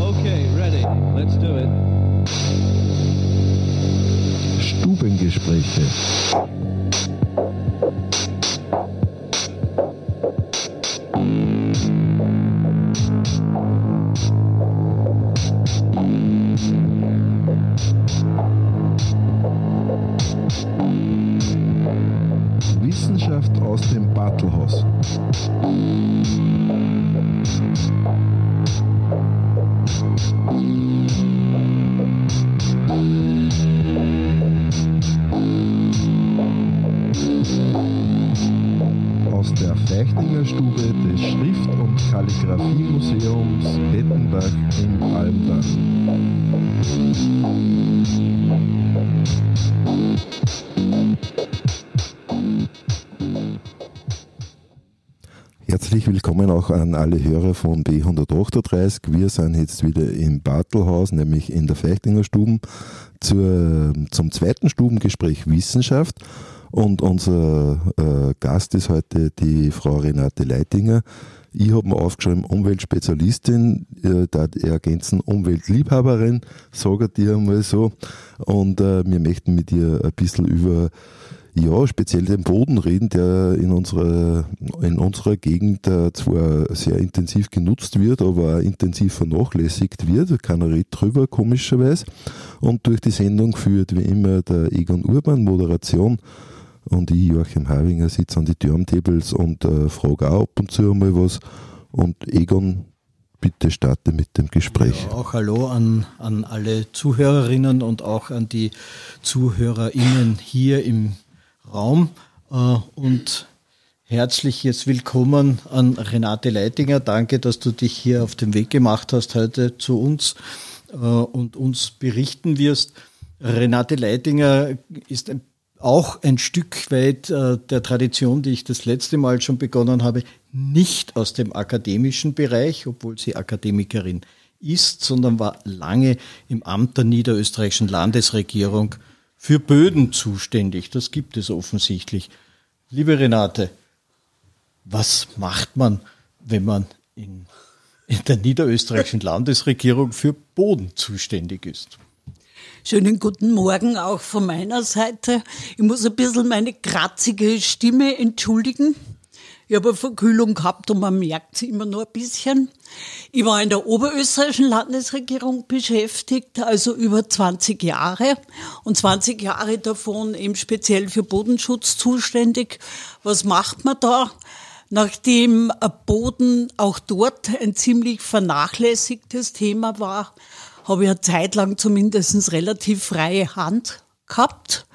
Okay, ready. Let's do it. Stubengespräche. Auch an alle Hörer von B138. Wir sind jetzt wieder im Bartelhaus, nämlich in der Feichtinger Stuben, zur, zum zweiten Stubengespräch Wissenschaft. Und unser äh, Gast ist heute die Frau Renate Leitinger. Ich habe mir aufgeschrieben, Umweltspezialistin, äh, da ergänzen Umweltliebhaberin, sage dir einmal so. Und äh, wir möchten mit ihr ein bisschen über ja, speziell den Boden reden, der in unserer, in unserer Gegend äh, zwar sehr intensiv genutzt wird, aber auch intensiv vernachlässigt wird. Keiner redet drüber, komischerweise. Und durch die Sendung führt wie immer der Egon Urban Moderation und ich, Joachim Havinger, sitze an die Turntables und äh, frage auch ab und zu einmal was. Und Egon, bitte starte mit dem Gespräch. Ja, auch Hallo an, an alle Zuhörerinnen und auch an die ZuhörerInnen hier im Raum äh, und herzliches Willkommen an Renate Leitinger. Danke, dass du dich hier auf den Weg gemacht hast heute zu uns äh, und uns berichten wirst. Renate Leitinger ist ein, auch ein Stück weit äh, der Tradition, die ich das letzte Mal schon begonnen habe, nicht aus dem akademischen Bereich, obwohl sie Akademikerin ist, sondern war lange im Amt der niederösterreichischen Landesregierung für Böden zuständig. Das gibt es offensichtlich. Liebe Renate, was macht man, wenn man in, in der niederösterreichischen Landesregierung für Boden zuständig ist? Schönen guten Morgen auch von meiner Seite. Ich muss ein bisschen meine kratzige Stimme entschuldigen. Ich habe eine Verkühlung gehabt und man merkt sie immer nur ein bisschen. Ich war in der oberösterreichischen Landesregierung beschäftigt, also über 20 Jahre und 20 Jahre davon eben speziell für Bodenschutz zuständig. Was macht man da? Nachdem Boden auch dort ein ziemlich vernachlässigtes Thema war, habe ich eine Zeit lang zumindest relativ freie Hand gehabt,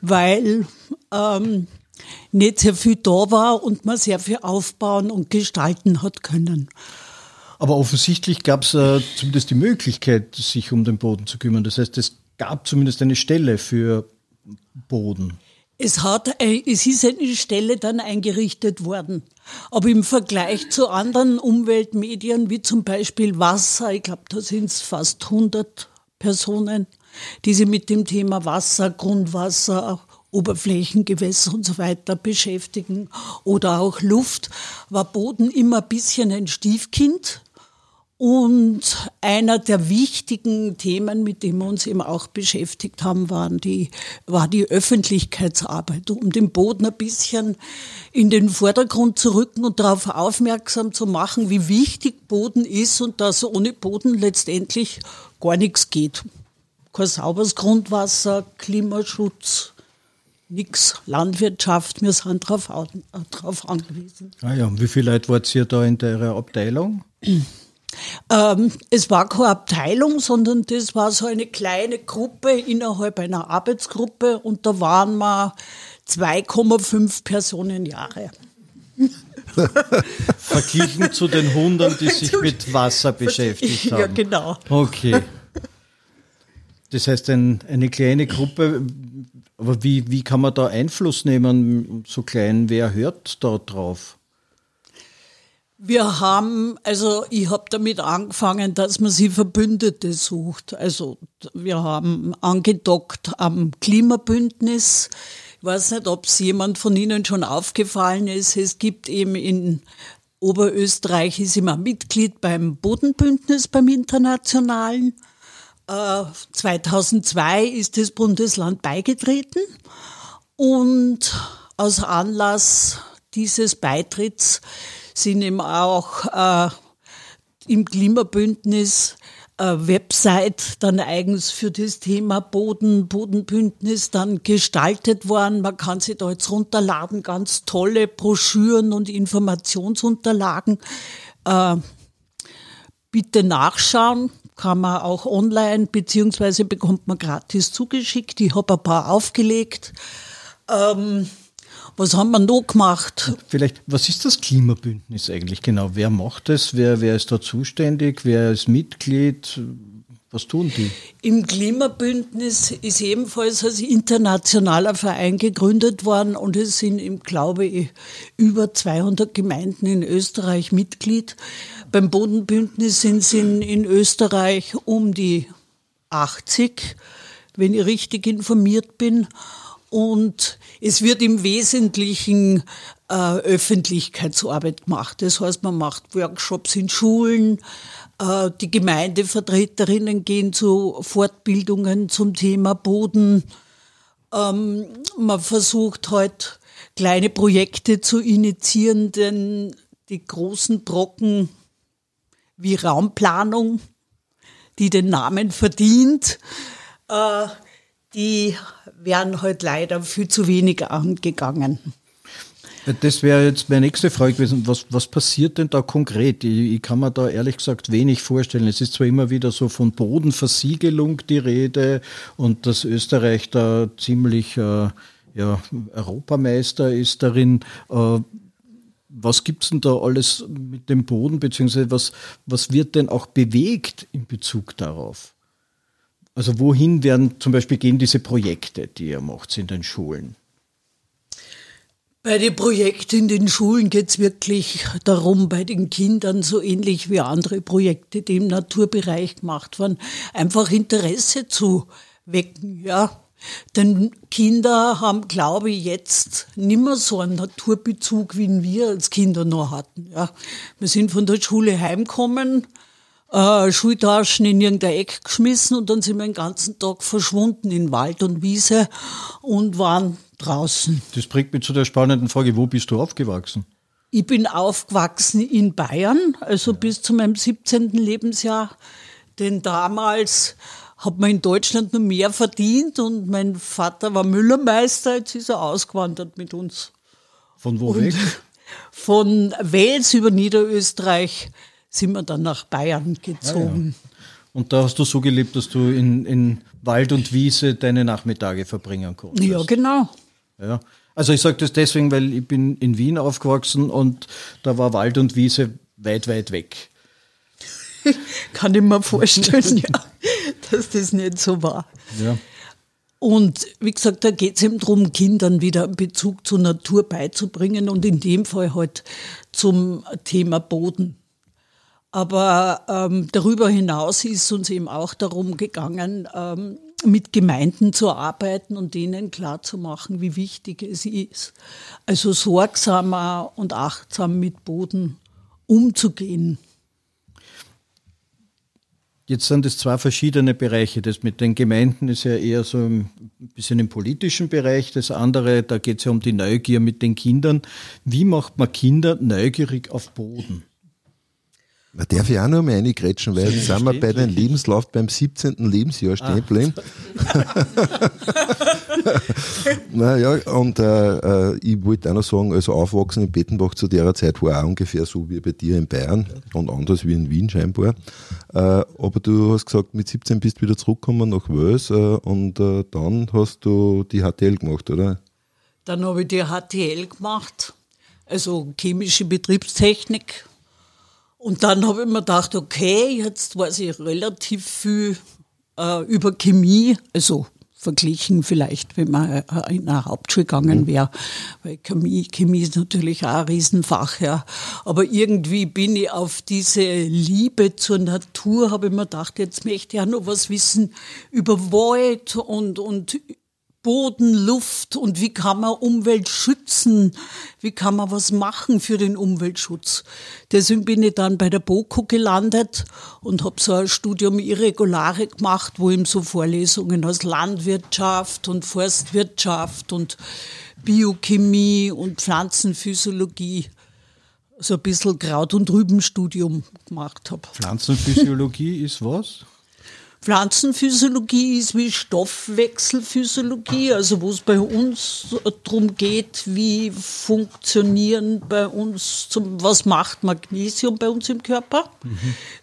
weil ähm, nicht sehr viel da war und man sehr viel aufbauen und gestalten hat können. Aber offensichtlich gab es äh, zumindest die Möglichkeit, sich um den Boden zu kümmern. Das heißt, es gab zumindest eine Stelle für Boden. Es, hat, es ist eine Stelle dann eingerichtet worden. Aber im Vergleich zu anderen Umweltmedien, wie zum Beispiel Wasser, ich glaube, da sind es fast 100 Personen, die sich mit dem Thema Wasser, Grundwasser, Oberflächengewässer und so weiter beschäftigen oder auch Luft, war Boden immer ein bisschen ein Stiefkind. Und einer der wichtigen Themen, mit dem wir uns eben auch beschäftigt haben, waren die, war die Öffentlichkeitsarbeit, um den Boden ein bisschen in den Vordergrund zu rücken und darauf aufmerksam zu machen, wie wichtig Boden ist und dass ohne Boden letztendlich gar nichts geht. Kein sauberes Grundwasser, Klimaschutz, nichts, Landwirtschaft, wir sind darauf, darauf angewiesen. Ah ja, wie viele Leute wart ihr da in der Abteilung? Ähm, es war keine Abteilung, sondern das war so eine kleine Gruppe innerhalb einer Arbeitsgruppe und da waren wir 2,5 Personenjahre. Verglichen zu den Hundern, die sich mit Wasser beschäftigt haben. Ja, genau. Okay. Das heißt, ein, eine kleine Gruppe, aber wie, wie kann man da Einfluss nehmen, so klein, wer hört da drauf? Wir haben, also ich habe damit angefangen, dass man sie Verbündete sucht. Also wir haben angedockt am Klimabündnis. Ich weiß nicht, ob es jemand von Ihnen schon aufgefallen ist. Es gibt eben in Oberösterreich ist immer Mitglied beim Bodenbündnis, beim Internationalen. 2002 äh, ist das Bundesland beigetreten und aus Anlass dieses Beitritts sind eben auch äh, im Klimabündnis äh, Website dann eigens für das Thema Boden, Bodenbündnis dann gestaltet worden. Man kann sich da jetzt runterladen, ganz tolle Broschüren und Informationsunterlagen. Äh, bitte nachschauen, kann man auch online, beziehungsweise bekommt man gratis zugeschickt. Ich habe ein paar aufgelegt. Ähm, was haben wir noch gemacht? Vielleicht, was ist das Klimabündnis eigentlich genau? Wer macht es? Wer, wer ist da zuständig? Wer ist Mitglied? Was tun die? Im Klimabündnis ist ebenfalls als internationaler Verein gegründet worden und es sind, im, glaube ich, über 200 Gemeinden in Österreich Mitglied. Beim Bodenbündnis sind es in, in Österreich um die 80, wenn ich richtig informiert bin. Und es wird im Wesentlichen äh, Öffentlichkeitsarbeit gemacht. Das heißt, man macht Workshops in Schulen, äh, die Gemeindevertreterinnen gehen zu Fortbildungen zum Thema Boden. Ähm, man versucht halt kleine Projekte zu initiieren, denn die großen Brocken wie Raumplanung, die den Namen verdient, äh, die werden halt leider viel zu wenig angegangen. Das wäre jetzt meine nächste Frage gewesen. Was, was passiert denn da konkret? Ich, ich, kann mir da ehrlich gesagt wenig vorstellen. Es ist zwar immer wieder so von Bodenversiegelung die Rede und dass Österreich da ziemlich äh, ja, Europameister ist darin. Äh, was gibt es denn da alles mit dem Boden, beziehungsweise was, was wird denn auch bewegt in Bezug darauf? Also wohin werden zum Beispiel gehen diese Projekte, die ihr macht in den Schulen? Bei den Projekten in den Schulen geht es wirklich darum, bei den Kindern so ähnlich wie andere Projekte, die im Naturbereich gemacht werden, einfach Interesse zu wecken, ja. Denn Kinder haben, glaube ich, jetzt nimmer so einen Naturbezug, wie wir als Kinder noch hatten. Ja. Wir sind von der Schule heimgekommen, äh, Schultaschen in irgendein Eck geschmissen und dann sind wir den ganzen Tag verschwunden in Wald und Wiese und waren draußen. Das bringt mich zu der spannenden Frage, wo bist du aufgewachsen? Ich bin aufgewachsen in Bayern, also ja. bis zu meinem 17. Lebensjahr. Denn damals hat man in Deutschland nur mehr verdient und mein Vater war Müllermeister, jetzt ist er ausgewandert mit uns. Von wo und weg? Von Wels über Niederösterreich sind wir dann nach Bayern gezogen. Ja, ja. Und da hast du so gelebt, dass du in, in Wald und Wiese deine Nachmittage verbringen konntest. Ja, genau. Ja. Also ich sage das deswegen, weil ich bin in Wien aufgewachsen und da war Wald und Wiese weit, weit weg. Kann ich mir vorstellen, ja, dass das nicht so war. Ja. Und wie gesagt, da geht es eben darum, Kindern wieder einen Bezug zur Natur beizubringen und in dem Fall halt zum Thema Boden. Aber ähm, darüber hinaus ist uns eben auch darum gegangen, ähm, mit Gemeinden zu arbeiten und denen klarzumachen, wie wichtig es ist, also sorgsamer und achtsam mit Boden umzugehen. Jetzt sind es zwei verschiedene Bereiche. Das mit den Gemeinden ist ja eher so ein bisschen im politischen Bereich. Das andere, da geht es ja um die Neugier mit den Kindern. Wie macht man Kinder neugierig auf Boden? Man darf ja auch noch mal reingrätschen, weil jetzt sind wir bei den Lebenslauf beim 17. Lebensjahr stehen geblieben. Ah. naja, und äh, äh, ich wollte auch noch sagen, also aufwachsen in Bettenbach zu der Zeit war auch ungefähr so wie bei dir in Bayern und anders wie in Wien scheinbar. Äh, aber du hast gesagt, mit 17 bist du wieder zurückgekommen nach Wels äh, und äh, dann hast du die HTL gemacht, oder? Dann habe ich die HTL gemacht, also chemische Betriebstechnik und dann habe ich mir gedacht, okay, jetzt weiß ich relativ viel äh, über Chemie, also verglichen vielleicht, wenn man äh, in eine Hauptschule gegangen mhm. wäre, weil Chemie, Chemie ist natürlich auch ein Riesenfach, ja. Aber irgendwie bin ich auf diese Liebe zur Natur, habe ich mir gedacht, jetzt möchte ich auch noch was wissen über Wald und, und Boden, Luft und wie kann man Umwelt schützen? Wie kann man was machen für den Umweltschutz? Deswegen bin ich dann bei der BOKU gelandet und habe so ein Studium Irregulare gemacht, wo eben so Vorlesungen aus Landwirtschaft und Forstwirtschaft und Biochemie und Pflanzenphysiologie so ein bisschen Kraut- und Rübenstudium gemacht habe. Pflanzenphysiologie ist was? Pflanzenphysiologie ist wie Stoffwechselphysiologie, also wo es bei uns darum geht, wie funktionieren bei uns, zum, was macht Magnesium bei uns im Körper. Mhm.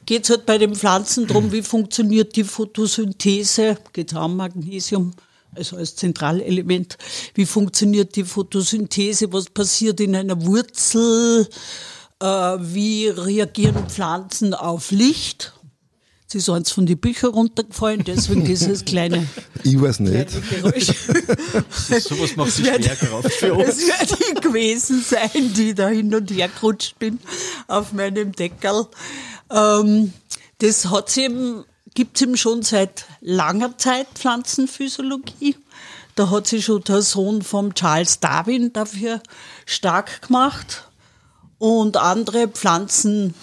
Geht es halt bei den Pflanzen darum, wie funktioniert die Photosynthese, geht es um Magnesium, also als Zentralelement, wie funktioniert die Photosynthese, was passiert in einer Wurzel, äh, wie reagieren Pflanzen auf Licht Sie ist eins von den Büchern runtergefallen, deswegen dieses kleine. Ich weiß nicht. Geräusch. Sowas macht sich schwer für uns. Es wird ich gewesen sein, die da hin und her gerutscht bin auf meinem Deckel. Ähm, das hat's eben, gibt's eben schon seit langer Zeit, Pflanzenphysiologie. Da hat sich schon der Sohn von Charles Darwin dafür stark gemacht. Und andere Pflanzen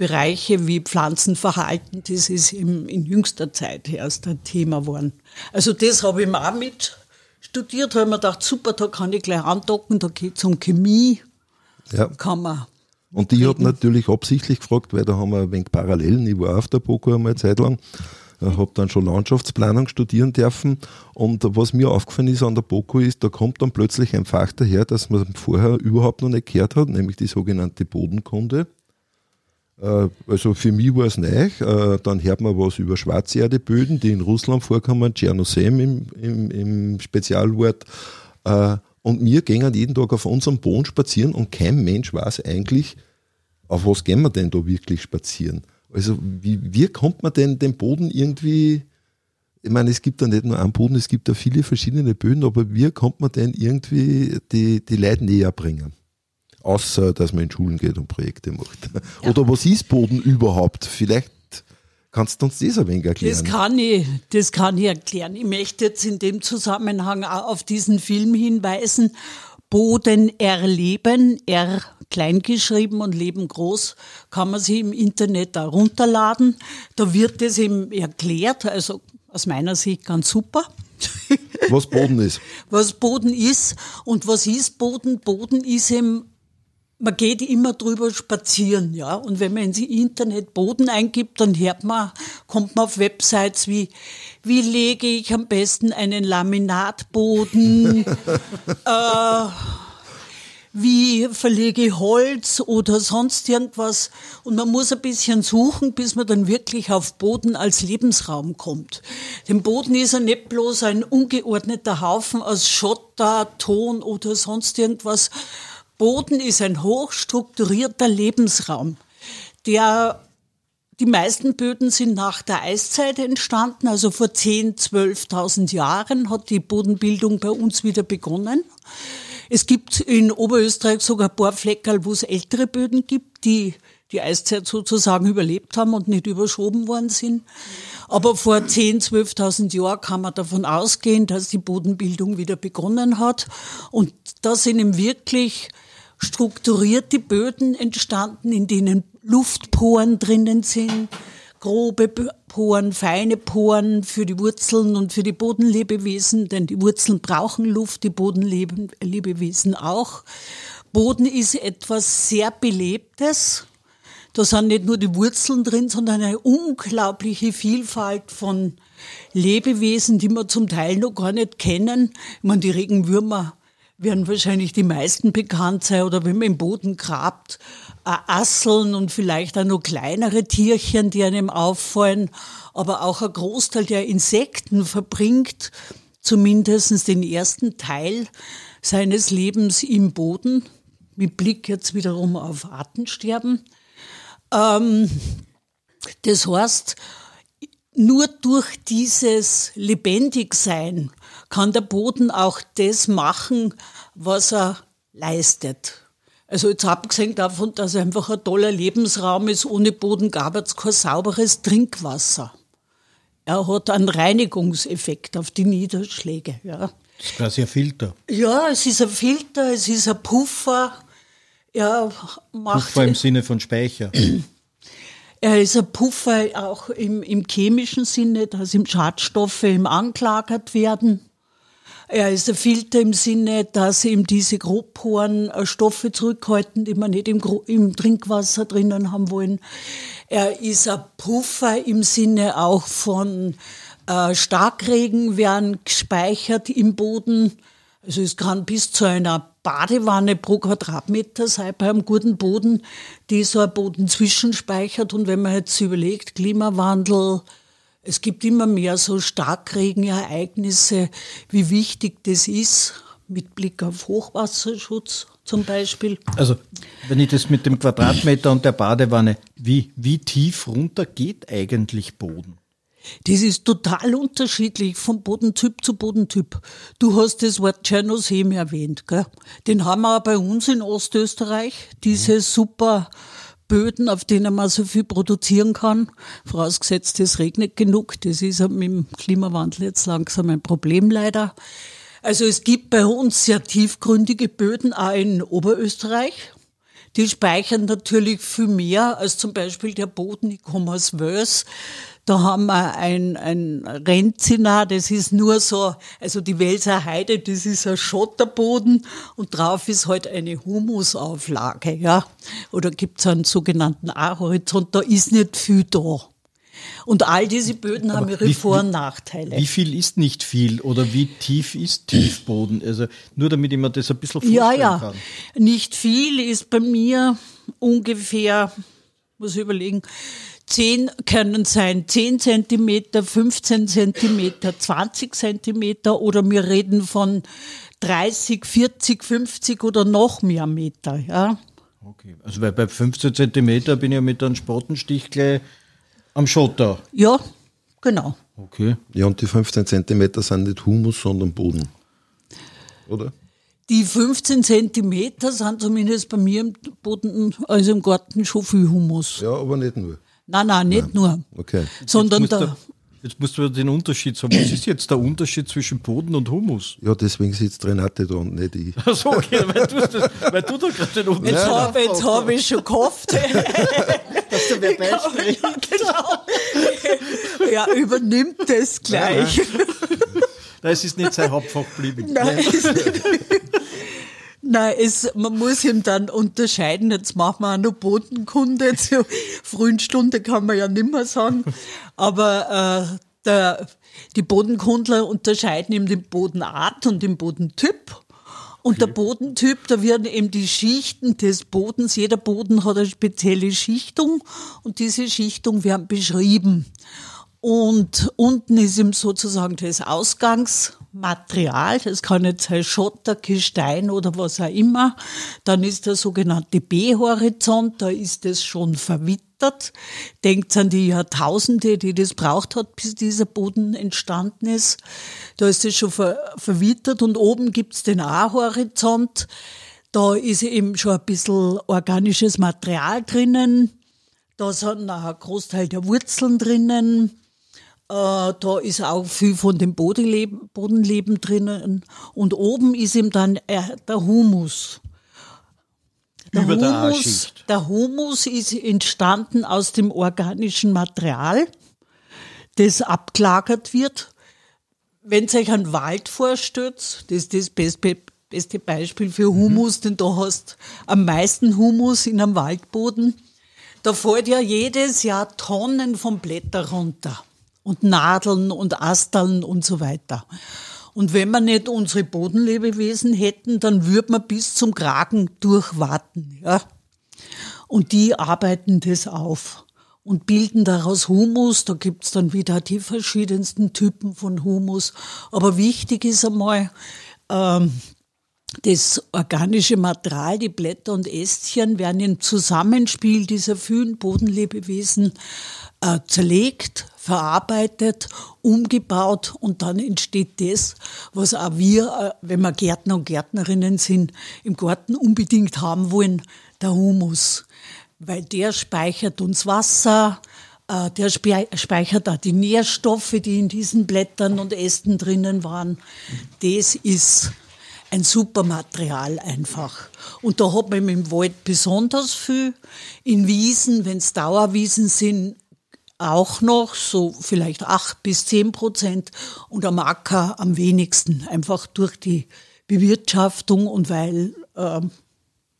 Bereiche wie Pflanzenverhalten, das ist im, in jüngster Zeit erst ein Thema geworden. Also das habe ich mir auch mit studiert, weil man gedacht, super, da kann ich gleich andocken, da geht es um Chemie. Ja. Kann man und ich habe natürlich absichtlich gefragt, weil da haben wir ein wenig Parallelen. Ich war auf der BOKU einmal eine Zeit lang, habe dann schon Landschaftsplanung studieren dürfen. Und was mir aufgefallen ist an der BOKU ist, da kommt dann plötzlich ein Fach daher, das man vorher überhaupt noch nicht gehört hat, nämlich die sogenannte Bodenkunde. Äh, also für mich war es neu. Äh, dann hört man was über Schwarzerdeböden, die in Russland vorkommen, Tschernosem im, im, im Spezialwort. Äh, und wir gehen jeden Tag auf unserem Boden spazieren und kein Mensch weiß eigentlich, auf was gehen wir denn da wirklich spazieren. Also wie, wie kommt man denn den Boden irgendwie, ich meine, es gibt da nicht nur einen Boden, es gibt da viele verschiedene Böden, aber wie kommt man denn irgendwie die, die Leute näher bringen? Außer dass man in Schulen geht und Projekte macht. Ja. Oder was ist Boden überhaupt? Vielleicht kannst du uns das ein wenig erklären. Das kann ich, das kann ich erklären. Ich möchte jetzt in dem Zusammenhang auch auf diesen Film hinweisen. Boden erleben, R klein geschrieben und Leben groß, kann man sich im Internet da runterladen. Da wird es eben erklärt, also aus meiner Sicht ganz super. Was Boden ist. Was Boden ist und was ist Boden? Boden ist eben man geht immer drüber spazieren, ja. Und wenn man ins Internet Boden eingibt, dann hört man, kommt man auf Websites wie, wie lege ich am besten einen Laminatboden, äh, wie verlege ich Holz oder sonst irgendwas. Und man muss ein bisschen suchen, bis man dann wirklich auf Boden als Lebensraum kommt. Denn Boden ist ja nicht bloß ein ungeordneter Haufen aus Schotter, Ton oder sonst irgendwas, Boden ist ein hochstrukturierter Lebensraum, der die meisten Böden sind nach der Eiszeit entstanden, also vor 10.000, 12.000 Jahren hat die Bodenbildung bei uns wieder begonnen. Es gibt in Oberösterreich sogar ein paar Fleckerl, wo es ältere Böden gibt, die die Eiszeit sozusagen überlebt haben und nicht überschoben worden sind. Aber vor 10.000, 12.000 Jahren kann man davon ausgehen, dass die Bodenbildung wieder begonnen hat. Und da sind eben wirklich strukturierte Böden entstanden, in denen Luftporen drinnen sind, grobe Poren, feine Poren für die Wurzeln und für die Bodenlebewesen, denn die Wurzeln brauchen Luft, die Bodenlebewesen auch. Boden ist etwas sehr Belebtes. Da sind nicht nur die Wurzeln drin, sondern eine unglaubliche Vielfalt von Lebewesen, die wir zum Teil noch gar nicht kennen. Ich meine, die Regenwürmer werden wahrscheinlich die meisten bekannt sein oder wenn man im Boden grabt, äh, Asseln und vielleicht auch noch kleinere Tierchen, die einem auffallen, aber auch ein Großteil der Insekten verbringt zumindest den ersten Teil seines Lebens im Boden, mit Blick jetzt wiederum auf Artensterben. Ähm, das heißt, nur durch dieses Lebendigsein kann der Boden auch das machen, was er leistet. Also jetzt abgesehen davon, dass er einfach ein toller Lebensraum ist, ohne Boden gab es kein sauberes Trinkwasser. Er hat einen Reinigungseffekt auf die Niederschläge. Ja. Das ist quasi ein Filter. ja, es ist ein Filter, es ist ein Puffer. Er macht Puffer im Sinne von Speicher. Er ist ein Puffer auch im, im chemischen Sinne, dass ihm Schadstoffe ihm angelagert werden. Er ist ein Filter im Sinne, dass ihm diese Grobporen äh, Stoffe zurückhalten, die wir nicht im, im Trinkwasser drinnen haben wollen. Er ist ein Puffer im Sinne auch von äh, Starkregen werden gespeichert im Boden. Also es kann bis zu einer Badewanne pro Quadratmeter sein bei einem guten Boden, die so ein Boden zwischenspeichert. Und wenn man jetzt überlegt, Klimawandel, es gibt immer mehr so Starkregenereignisse, wie wichtig das ist, mit Blick auf Hochwasserschutz zum Beispiel. Also, wenn ich das mit dem Quadratmeter und der Badewanne, wie, wie tief runter geht eigentlich Boden? Das ist total unterschiedlich von Bodentyp zu Bodentyp. Du hast das Wort Tschernosem erwähnt, gell? Den haben wir auch bei uns in Ostösterreich, diese super Böden, auf denen man so viel produzieren kann. Vorausgesetzt, es regnet genug. Das ist mit dem Klimawandel jetzt langsam ein Problem leider. Also es gibt bei uns sehr tiefgründige Böden, auch in Oberösterreich. Die speichern natürlich viel mehr als zum Beispiel der Boden. Ich komme aus Wels. Da haben wir ein, ein Renzina, das ist nur so, also die Welser Heide, das ist ein Schotterboden und drauf ist halt eine Humusauflage, ja. Oder gibt's einen sogenannten A-Horizont, da ist nicht viel da. Und all diese Böden haben ihre wie- Vor- und Nachteile. Wie viel ist nicht viel oder wie tief ist Tiefboden? Also nur damit ich mir das ein bisschen vorstellen Ja, ja. kann. Nicht viel ist bei mir ungefähr, muss ich überlegen, 10 können sein 10 Zentimeter, 15 Zentimeter, 20 Zentimeter oder wir reden von 30, 40, 50 oder noch mehr Meter, ja. Okay. Also weil bei 15 Zentimeter bin ich ja mit einem Spatenstich gleich am Schotter. Ja, genau. Okay. Ja, und die 15 Zentimeter sind nicht Humus, sondern Boden. Oder? Die 15 Zentimeter sind zumindest bei mir im Boden, also im Garten schon viel Humus. Ja, aber nicht nur. Nein, nein, nicht nur. Okay. Sondern jetzt, musst da, du, jetzt musst du den Unterschied sagen. Was ist jetzt der Unterschied zwischen Boden und Humus? Ja, deswegen sitzt Renate da und nicht ich. Achso, okay, weil du, das, weil du da gerade den Unterschied Jetzt habe hab ich schon gehofft. Dass du wer ja, genau. ja, übernimmt das gleich. Nein, es ist nicht sein Hauptfach geblieben. Nein, es, Nein es, man muss ihm dann unterscheiden. Jetzt machen wir auch noch Bodenkunde. Zur frühen Stunde kann man ja nimmer sagen. Aber äh, der, die Bodenkundler unterscheiden eben den Bodenart und den Bodentyp. Und der Bodentyp, da werden eben die Schichten des Bodens, jeder Boden hat eine spezielle Schichtung und diese Schichtung werden beschrieben. Und unten ist ihm sozusagen das Ausgangsmaterial, das kann jetzt sein Schotter, Gestein oder was auch immer. Dann ist der sogenannte B-Horizont, da ist es schon verwittert. Denkt an die Jahrtausende, die das braucht hat, bis dieser Boden entstanden ist. Da ist es schon ver verwittert und oben gibt's den A-Horizont. Da ist eben schon ein bisschen organisches Material drinnen. Da sind ein Großteil der Wurzeln drinnen. Äh, da ist auch viel von dem Bodenleben, Bodenleben drinnen. Und oben ist eben dann äh, der Humus. Über der Humus, A-Schicht. der Humus ist entstanden aus dem organischen Material, das abgelagert wird. Wenn ihr euch einen Wald vorstellt, das ist das beste, beste Beispiel für Humus, denn da hast am meisten Humus in einem Waldboden. Da fällt ja jedes Jahr Tonnen von Blätter runter. Und Nadeln und Asteln und so weiter. Und wenn wir nicht unsere Bodenlebewesen hätten, dann würde man bis zum Kragen durchwarten, ja. Und die arbeiten das auf und bilden daraus Humus. Da gibt's dann wieder die verschiedensten Typen von Humus. Aber wichtig ist einmal, ähm, das organische Material, die Blätter und Ästchen werden im Zusammenspiel dieser vielen Bodenlebewesen äh, zerlegt, verarbeitet, umgebaut und dann entsteht das, was auch wir, äh, wenn wir Gärtner und Gärtnerinnen sind, im Garten unbedingt haben wollen, der Humus. Weil der speichert uns Wasser, Äh, der speichert auch die Nährstoffe, die in diesen Blättern und Ästen drinnen waren. Das ist ein super Material einfach. Und da hat man im Wald besonders viel. In Wiesen, wenn es Dauerwiesen sind, auch noch so vielleicht acht bis zehn Prozent und am Acker am wenigsten. Einfach durch die Bewirtschaftung und weil äh,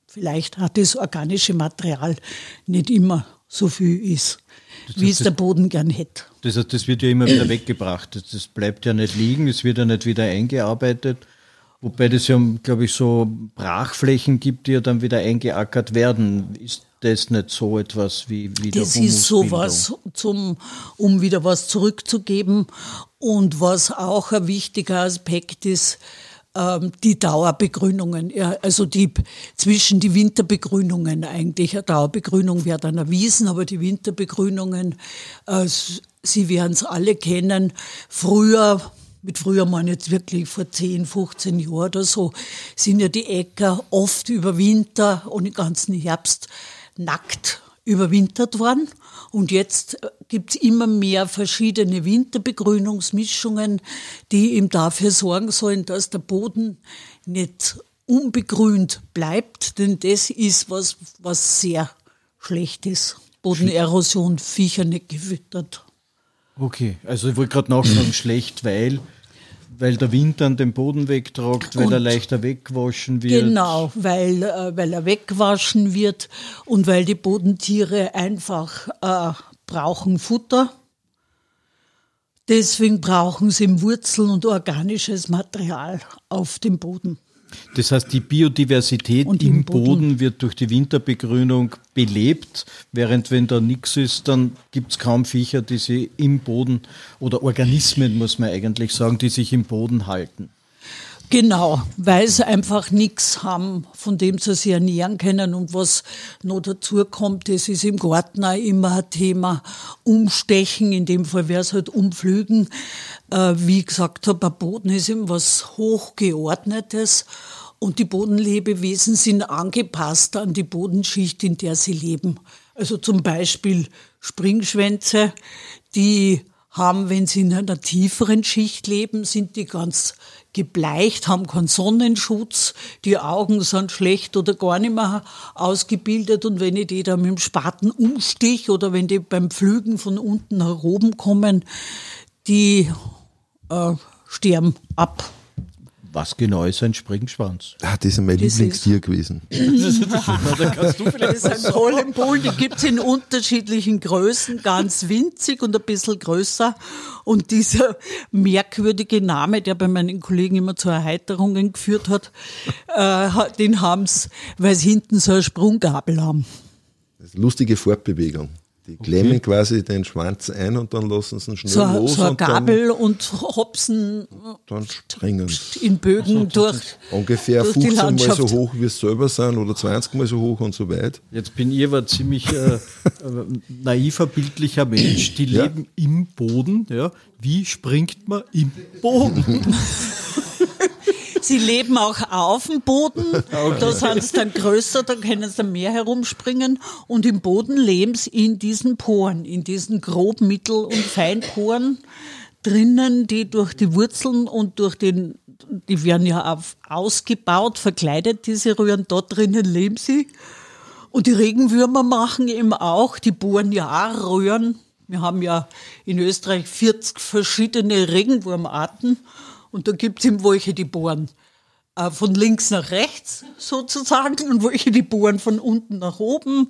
vielleicht hat das organische Material nicht immer so viel ist, das wie es der Boden gern hätte. Das heißt, das wird ja immer wieder weggebracht. Das bleibt ja nicht liegen, es wird ja nicht wieder eingearbeitet. Wobei das ja, glaube ich, so Brachflächen gibt, die ja dann wieder eingeackert werden. Ist das nicht so etwas wie wie Das ist sowas, zum, um wieder was zurückzugeben. Und was auch ein wichtiger Aspekt ist, ähm, die Dauerbegrünungen, ja, also die zwischen die Winterbegrünungen eigentlich. Eine Dauerbegrünung wäre dann erwiesen, aber die Winterbegrünungen, äh, Sie werden es alle kennen. Früher mit früher mal jetzt wirklich vor 10, 15 Jahren oder so, sind ja die Äcker oft über Winter und den ganzen Herbst nackt überwintert worden. Und jetzt gibt es immer mehr verschiedene Winterbegrünungsmischungen, die ihm dafür sorgen sollen, dass der Boden nicht unbegrünt bleibt, denn das ist was, was sehr schlecht ist. Bodenerosion, Viecher nicht gefüttert. Okay, also ich wollte gerade nachfragen, schlecht, weil weil der Wind dann den Boden wegtragt, weil und er leichter wegwaschen wird. Genau, weil, äh, weil er wegwaschen wird und weil die Bodentiere einfach äh, brauchen Futter. Deswegen brauchen sie Wurzeln und organisches Material auf dem Boden. Das heißt, die Biodiversität im, im Boden. Boden. wird durch die Winterbegrünung belebt, während wenn da nichts ist, dann gibt es kaum Viecher, die sich im Boden oder Organismen, muss man eigentlich sagen, die sich im Boden halten. Genau, weil sie einfach nichts haben, von dem sie sich ernähren können. Und was noch dazu kommt, das ist im Garten auch immer ein Thema. Umstechen, in dem Fall wäre es halt umflügen. Äh, wie gesagt habe, ein Boden ist eben was Hochgeordnetes. Und die Bodenlebewesen sind angepasst an die Bodenschicht, in der sie leben. Also zum Beispiel Springschwänze, die haben, wenn sie in einer tieferen Schicht leben, sind die ganz gebleicht, haben keinen Sonnenschutz, die Augen sind schlecht oder gar nicht mehr ausgebildet und wenn ich die da mit dem Spaten umstich oder wenn die beim Pflügen von unten nach oben kommen, die äh, sterben ab. Was genau ist ein Springschwanz? Ah, das ist mein das Lieblingstier ist gewesen. das ist ein Kollenbull, die gibt es in unterschiedlichen Größen, ganz winzig und ein bisschen größer. Und dieser merkwürdige Name, der bei meinen Kollegen immer zu Erheiterungen geführt hat, äh, den haben sie, weil sie hinten so eine Sprunggabel haben. lustige Fortbewegung. Die klemmen okay. quasi den Schwanz ein und dann lassen sie ihn schnell so, los. So eine Gabel und hopsen dann springen. in Bögen also, durch. Ungefähr durch 15 Mal so hoch, wie es selber sind oder 20 Mal so hoch und so weit. Jetzt bin ich aber ziemlich äh, äh, naiver, bildlicher Mensch. Die ja? leben im Boden. Ja? Wie springt man im Boden? Sie leben auch auf dem Boden. Okay. Da sind sie dann größer, da können sie mehr herumspringen. Und im Boden leben sie in diesen Poren, in diesen grob-, mittel- und feinporen drinnen, die durch die Wurzeln und durch den, die werden ja auf, ausgebaut, verkleidet, diese Röhren, dort drinnen leben sie. Und die Regenwürmer machen eben auch, die bohren ja auch Röhren. Wir haben ja in Österreich 40 verschiedene Regenwurmarten. Und da gibt es eben welche, die bohren äh, von links nach rechts sozusagen und welche die bohren von unten nach oben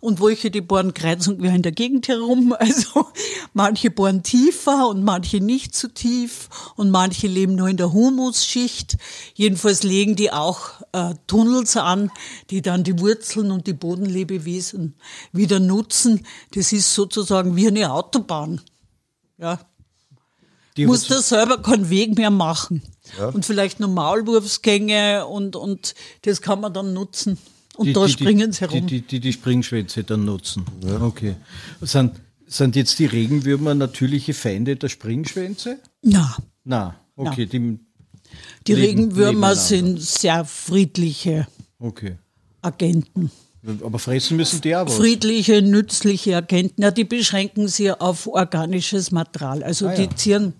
und welche die bohren kreuz und quer in der Gegend herum. Also manche bohren tiefer und manche nicht zu so tief und manche leben nur in der Humusschicht. Jedenfalls legen die auch äh, Tunnels an, die dann die Wurzeln und die Bodenlebewesen wieder nutzen. Das ist sozusagen wie eine Autobahn. Ja, die muss da selber keinen Weg mehr machen. Ja. Und vielleicht nur Maulwurfsgänge und, und das kann man dann nutzen. Und die, da die, springen sie herum. Die, die, die Springschwänze dann nutzen. Ja. Okay. Sind, sind jetzt die Regenwürmer natürliche Feinde der Springschwänze? Na. Na, okay. Na. Die, die Regenwürmer sind sehr friedliche okay. Agenten. Aber fressen müssen die auch was. Friedliche, nützliche ja, die beschränken sich auf organisches Material. Also Ah, die ja. ziehen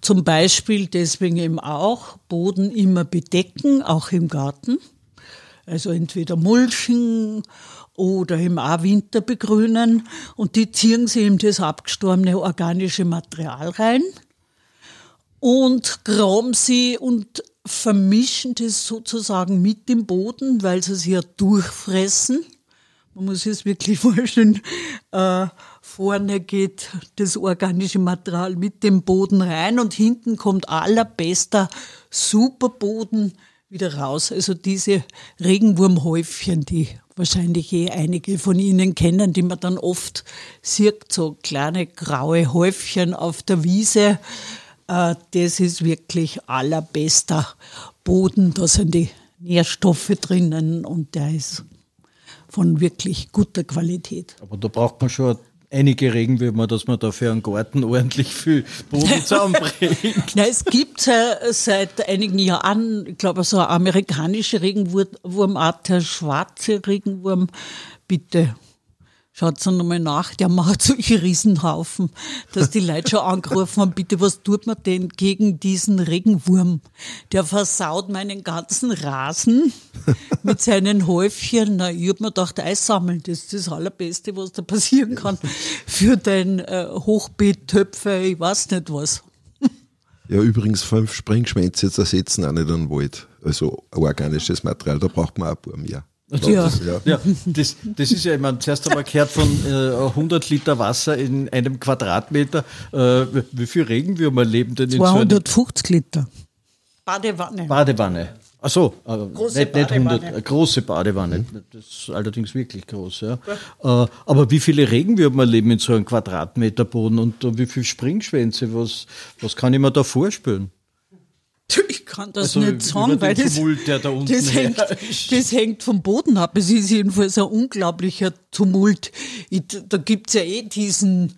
zum Beispiel deswegen eben auch Boden immer bedecken, auch im Garten. Also entweder mulchen oder eben auch Winter begrünen. Und die ziehen sie eben das abgestorbene organische Material rein und graben sie und vermischen das sozusagen mit dem Boden, weil sie es ja durchfressen. Man muss es wirklich vorstellen, äh, vorne geht das organische Material mit dem Boden rein und hinten kommt allerbester Superboden wieder raus. Also diese Regenwurmhäufchen, die wahrscheinlich eh einige von Ihnen kennen, die man dann oft sieht, so kleine graue Häufchen auf der Wiese. Äh, Das ist wirklich allerbester Boden. Da sind die Nährstoffe drinnen und der ist von wirklich guter Qualität. Aber da braucht man schon einige Regenwürmer, dass man da für einen Garten ordentlich viel Boden zusammenbringt. Na, es gibt äh, seit einigen Jahren, ich glaube, so eine amerikanische Regenwurmart, der schwarze Regenwurm. Bitte schaut noch nochmal nach, der macht solche Riesenhaufen, dass die Leute schon angerufen haben, bitte, was tut man denn gegen diesen Regenwurm? Der versaut meinen ganzen Rasen mit seinen Häufchen. Na, ich hab mir gedacht, Eis sammeln, das ist das Allerbeste, was da passieren kann für dein äh, Hochbeet, ich weiß nicht was. Ja, übrigens, fünf Springschwänze zersetzen auch nicht einen Wald. Also organisches Material, da braucht man auch ein paar mehr. Ja. ja. Ja, das, das ist ja, ich meine, zuerst einmal gehört von äh, 100 Liter Wasser in einem Quadratmeter. Äh, wie viel Regenwürmer leben denn in so einer 250 Liter. Badewanne. Badewanne? Ach so, äh, Große nicht, nicht 100, Badewanne. eine große Badewanne. Das ist allerdings wirklich groß, ja. Äh, aber wie viele Regenwürmer leben in so einem Quadratmeter Boden und äh, wie viele Springschwänze? Was, was kann ich mir da vorspielen? Ich kann das Also nicht sagen, weil das, Tumult, der da unten das, hängt, das hängt vom Boden ab. Es ist jedenfalls ein unglaublicher Tumult. Ich, da gibt's ja eh diesen,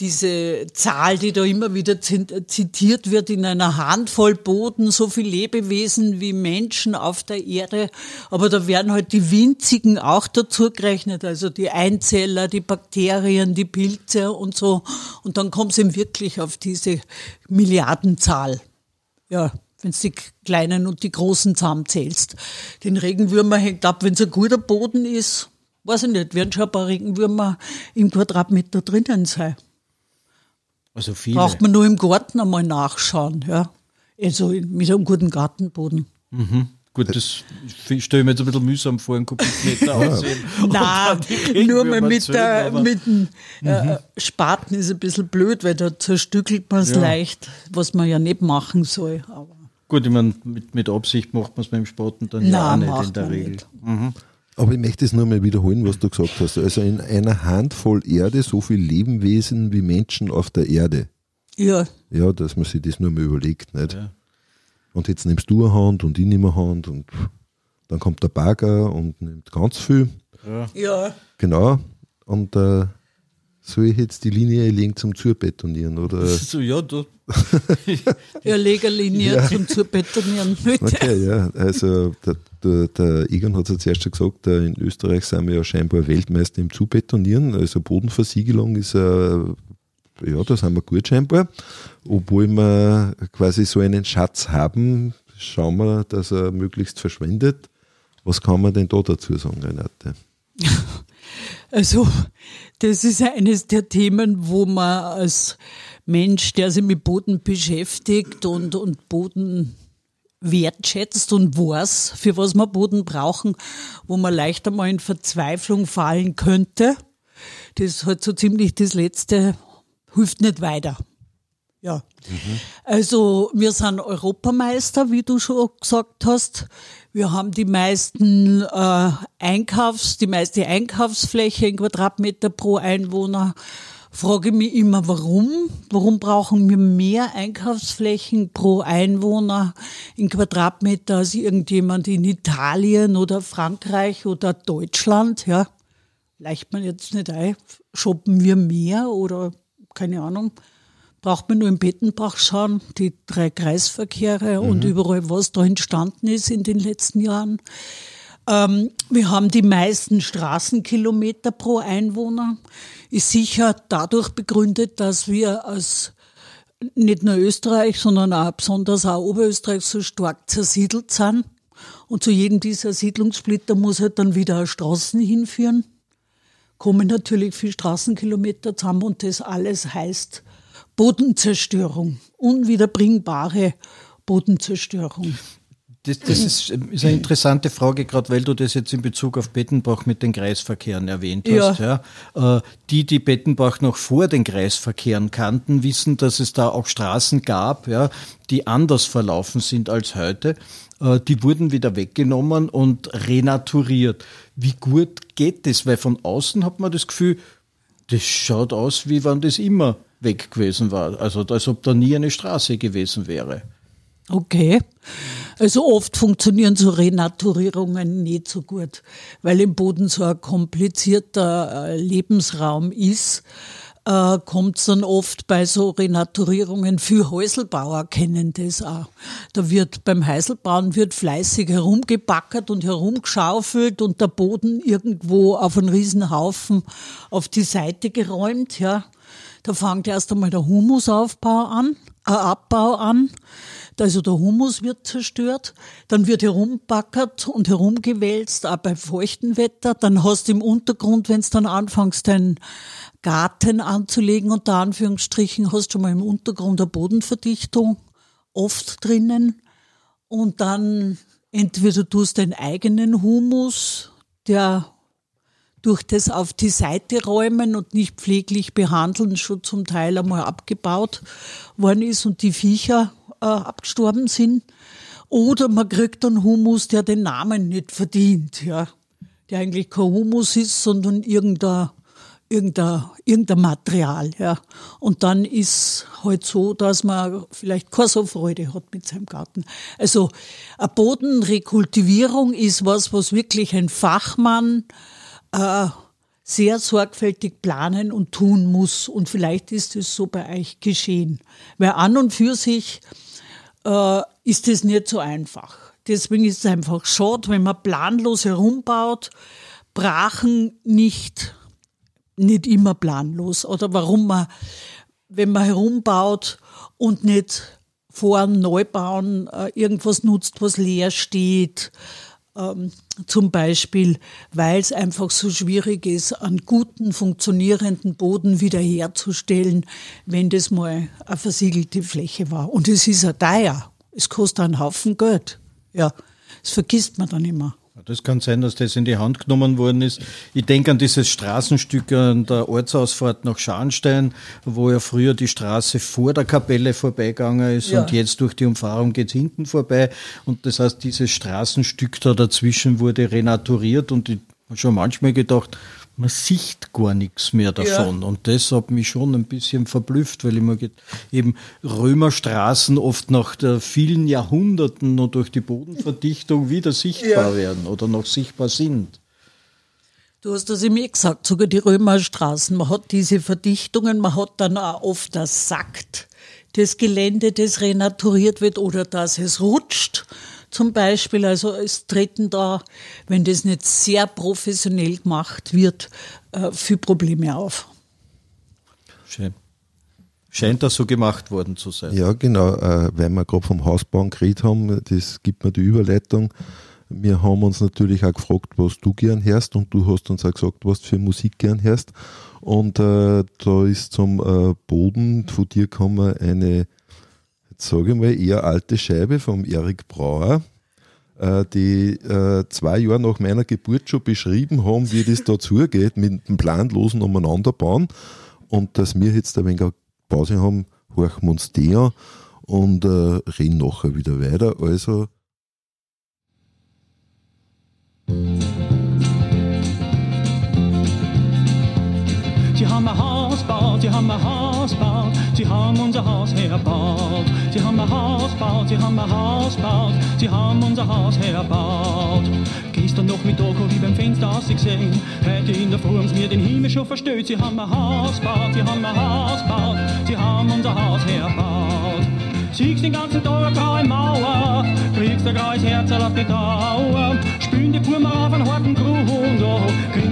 diese Zahl, die da immer wieder zit- zitiert wird, in einer Handvoll Boden so viele Lebewesen wie Menschen auf der Erde. Aber da werden halt die winzigen auch dazu gerechnet, also die Einzeller, die Bakterien, die Pilze und so. Und dann kommt es eben wirklich auf diese Milliardenzahl. Ja, wenn du die kleinen und die großen zusammenzählst. Den Regenwürmer hängt ab, wenn es ein guter Boden ist. Weiß ich nicht, werden schon ein paar Regenwürmer im Quadratmeter drinnen sein. Also viele. Braucht man nur im Garten einmal nachschauen, ja. Also mit einem guten Gartenboden. Gut, das stelle ich mir jetzt ein bisschen mühsam vor, einen Kubikmeter aussehen. Nein, nur mal mit, zählen, der, mit dem äh, Spaten ist ein bisschen blöd, weil da zerstückelt man es Ja. leicht, was man ja nicht machen soll. Aber Gut, ich meine, mit, mit Absicht macht man es beim Spaten dann ja auch Nein, nicht in der Regel. nicht. Aber ich möchte es nur mal wiederholen, was du gesagt hast. Also in einer Handvoll Erde so viel Lebewesen wie Menschen auf der Erde. ja, Ja, dass man sich das nur mal überlegt. Nicht? Ja. Und jetzt nimmst du eine Hand und ich nehme eine Hand und dann kommt der Bagger und nimmt ganz viel. ja, Genau. Und äh, soll ich jetzt die Linie legen zum Zurbetonieren? Oder? So, ja, da, ja, Legerlinie zum Zurbetonieren. Okay, ja. Also der, der, der Egon hat es ja zuerst schon gesagt, äh, in Österreich sind wir ja scheinbar Weltmeister im Zubetonieren. Also Bodenversiegelung ist äh, ja, da sind wir gut scheinbar. Obwohl wir quasi so einen Schatz haben, schauen wir, dass er möglichst verschwindet. Was kann man denn da dazu sagen, Renate? Also, das ist eines der Themen, wo man als Mensch, der sich mit Boden beschäftigt und, und Boden wertschätzt und weiß, für was wir Boden brauchen, wo man leicht einmal in Verzweiflung fallen könnte. Das ist halt so ziemlich das Letzte, hilft nicht weiter. Ja. Also wir sind Europameister, wie du schon gesagt hast. Wir haben die meisten äh, Einkaufs, die meiste Einkaufsfläche in Quadratmeter pro Einwohner. Frage mich immer, warum? Warum brauchen wir mehr Einkaufsflächen pro Einwohner in Quadratmeter als irgendjemand in Italien oder Frankreich oder Deutschland? Ja, leicht man jetzt nicht ein. Shoppen wir mehr oder keine Ahnung? Braucht man nur im Bettenbach schauen, die drei Kreisverkehre und überall, was da entstanden ist in den letzten Jahren. Ähm, wir haben die meisten Straßenkilometer pro Einwohner. Ist sicher dadurch begründet, dass wir als nicht nur Österreich, sondern auch besonders auch Oberösterreich so stark zersiedelt sind. Und zu jedem dieser Siedlungssplitter muss halt dann wieder Straßen hinführen. Kommen natürlich viele Straßenkilometer zusammen und das alles heißt Bodenzerstörung, unwiederbringbare Bodenzerstörung. Das, das ist, ist, eine interessante Frage, gerade weil du das jetzt in Bezug auf Bettenbach mit den Kreisverkehren erwähnt hast. Ja. ja. Äh, die, die Bettenbach noch vor den Kreisverkehren kannten, wissen, dass es da auch Straßen gab, ja, die anders verlaufen sind als heute. Äh, die wurden wieder weggenommen und renaturiert. Wie gut geht das? Weil von außen hat man das Gefühl, das schaut aus, wie wenn das immer weg gewesen war. Also als ob da nie eine Straße gewesen wäre. Okay. Also oft funktionieren so Renaturierungen nicht so gut, weil im Boden so ein komplizierter äh, Lebensraum ist äh, kommt es dann oft bei so Renaturierungen. Für Häuselbauer kennen das auch. Da wird beim Häuselbauen wird fleißig herumgebackert und herumgeschaufelt und der Boden irgendwo auf einen Riesenhaufen auf die Seite geräumt. Ja, da fängt erst einmal der Humusaufbau an, äh, Abbau an. Also der Humus wird zerstört, dann wird herumbackert und herumgewälzt, auch bei feuchtem Wetter. Dann hast du im Untergrund, wenn es dann anfängst, deinen Garten anzulegen, unter Anführungsstrichen, hast du schon mal im Untergrund eine Bodenverdichtung oft drinnen. Und dann entweder tust du deinen eigenen Humus, der durch das auf die Seite räumen und nicht pfleglich behandeln schon zum Teil einmal abgebaut worden ist und die Viecher äh, abgestorben sind. Oder man kriegt einen Humus, der den Namen nicht verdient, ja. Der eigentlich kein Humus ist, sondern irgendein, irgendein, irgendein Material, ja. Und dann ist halt so, dass man vielleicht keine so Freude hat mit seinem Garten. Also, eine Bodenrekultivierung ist was, was wirklich ein Fachmann, äh, sehr sorgfältig planen und tun muss. Und vielleicht ist es so bei euch geschehen. Weil an und für sich äh, ist es nicht so einfach. Deswegen ist es einfach schade, wenn man planlos herumbaut, brachen nicht, nicht immer planlos. Oder warum man, wenn man herumbaut und nicht vor dem Neubauen äh, irgendwas nutzt, was leer steht, ähm, zum Beispiel, weil es einfach so schwierig ist, einen guten, funktionierenden Boden wiederherzustellen, wenn das mal eine versiegelte Fläche war. Und es ist ja teuer. Es kostet einen Haufen Geld. Ja, das vergisst man dann immer. Das kann sein, dass das in die Hand genommen worden ist. Ich denke an dieses Straßenstück an der Ortsausfahrt nach Scharnstein, wo ja früher die Straße vor der Kapelle vorbeigegangen ist ja. und jetzt durch die Umfahrung geht es hinten vorbei. Und das heißt, dieses Straßenstück da dazwischen wurde renaturiert und ich habe schon manchmal gedacht, man sieht gar nichts mehr davon. Ja. Und das hat mich schon ein bisschen verblüfft, weil immer eben Römerstraßen oft nach vielen Jahrhunderten noch durch die Bodenverdichtung wieder sichtbar ja. werden oder noch sichtbar sind. Du hast das immer gesagt, sogar die Römerstraßen. Man hat diese Verdichtungen, man hat dann auch oft das Sackt, das Gelände, das renaturiert wird oder dass es rutscht zum Beispiel. Also es treten da, wenn das nicht sehr professionell gemacht wird, äh, viele Probleme auf. Schön. Scheint das so gemacht worden zu sein. Ja, genau, äh, weil wir gerade vom Hausbauen geredet haben, das gibt mir die Überleitung. Wir haben uns natürlich auch gefragt, was du gern hörst und du hast uns auch gesagt, was du für Musik gern hörst. Und äh, da ist zum äh, Boden von dir gekommen eine sage ich mal, eher alte Scheibe vom Erik Brauer, äh, die äh, zwei Jahre nach meiner Geburt schon beschrieben haben, wie das da zugeht mit dem planlosen Umeinanderbauen. Und dass wir jetzt ein wenig Pause haben, horchen wir uns die an und äh, reden nachher wieder weiter. Also. Sie haben gebaut, sie haben ein Haus gebaut, sie haben unser Haus herbaut. Sie haben ein Haus gebaut, sie haben ein Haus gebaut, sie haben unser Haus herbaut. Gestern noch mit Doku wie beim Fenster ausgesehen, heute in der Früh haben mir den Himmel schon versteht. Sie haben ein Haus gebaut, sie haben ein Haus gebaut, sie haben unser Haus herbaut. Siehst den ganzen Tag eine graue Mauer, kriegst ein graues Herz auf die Dauer,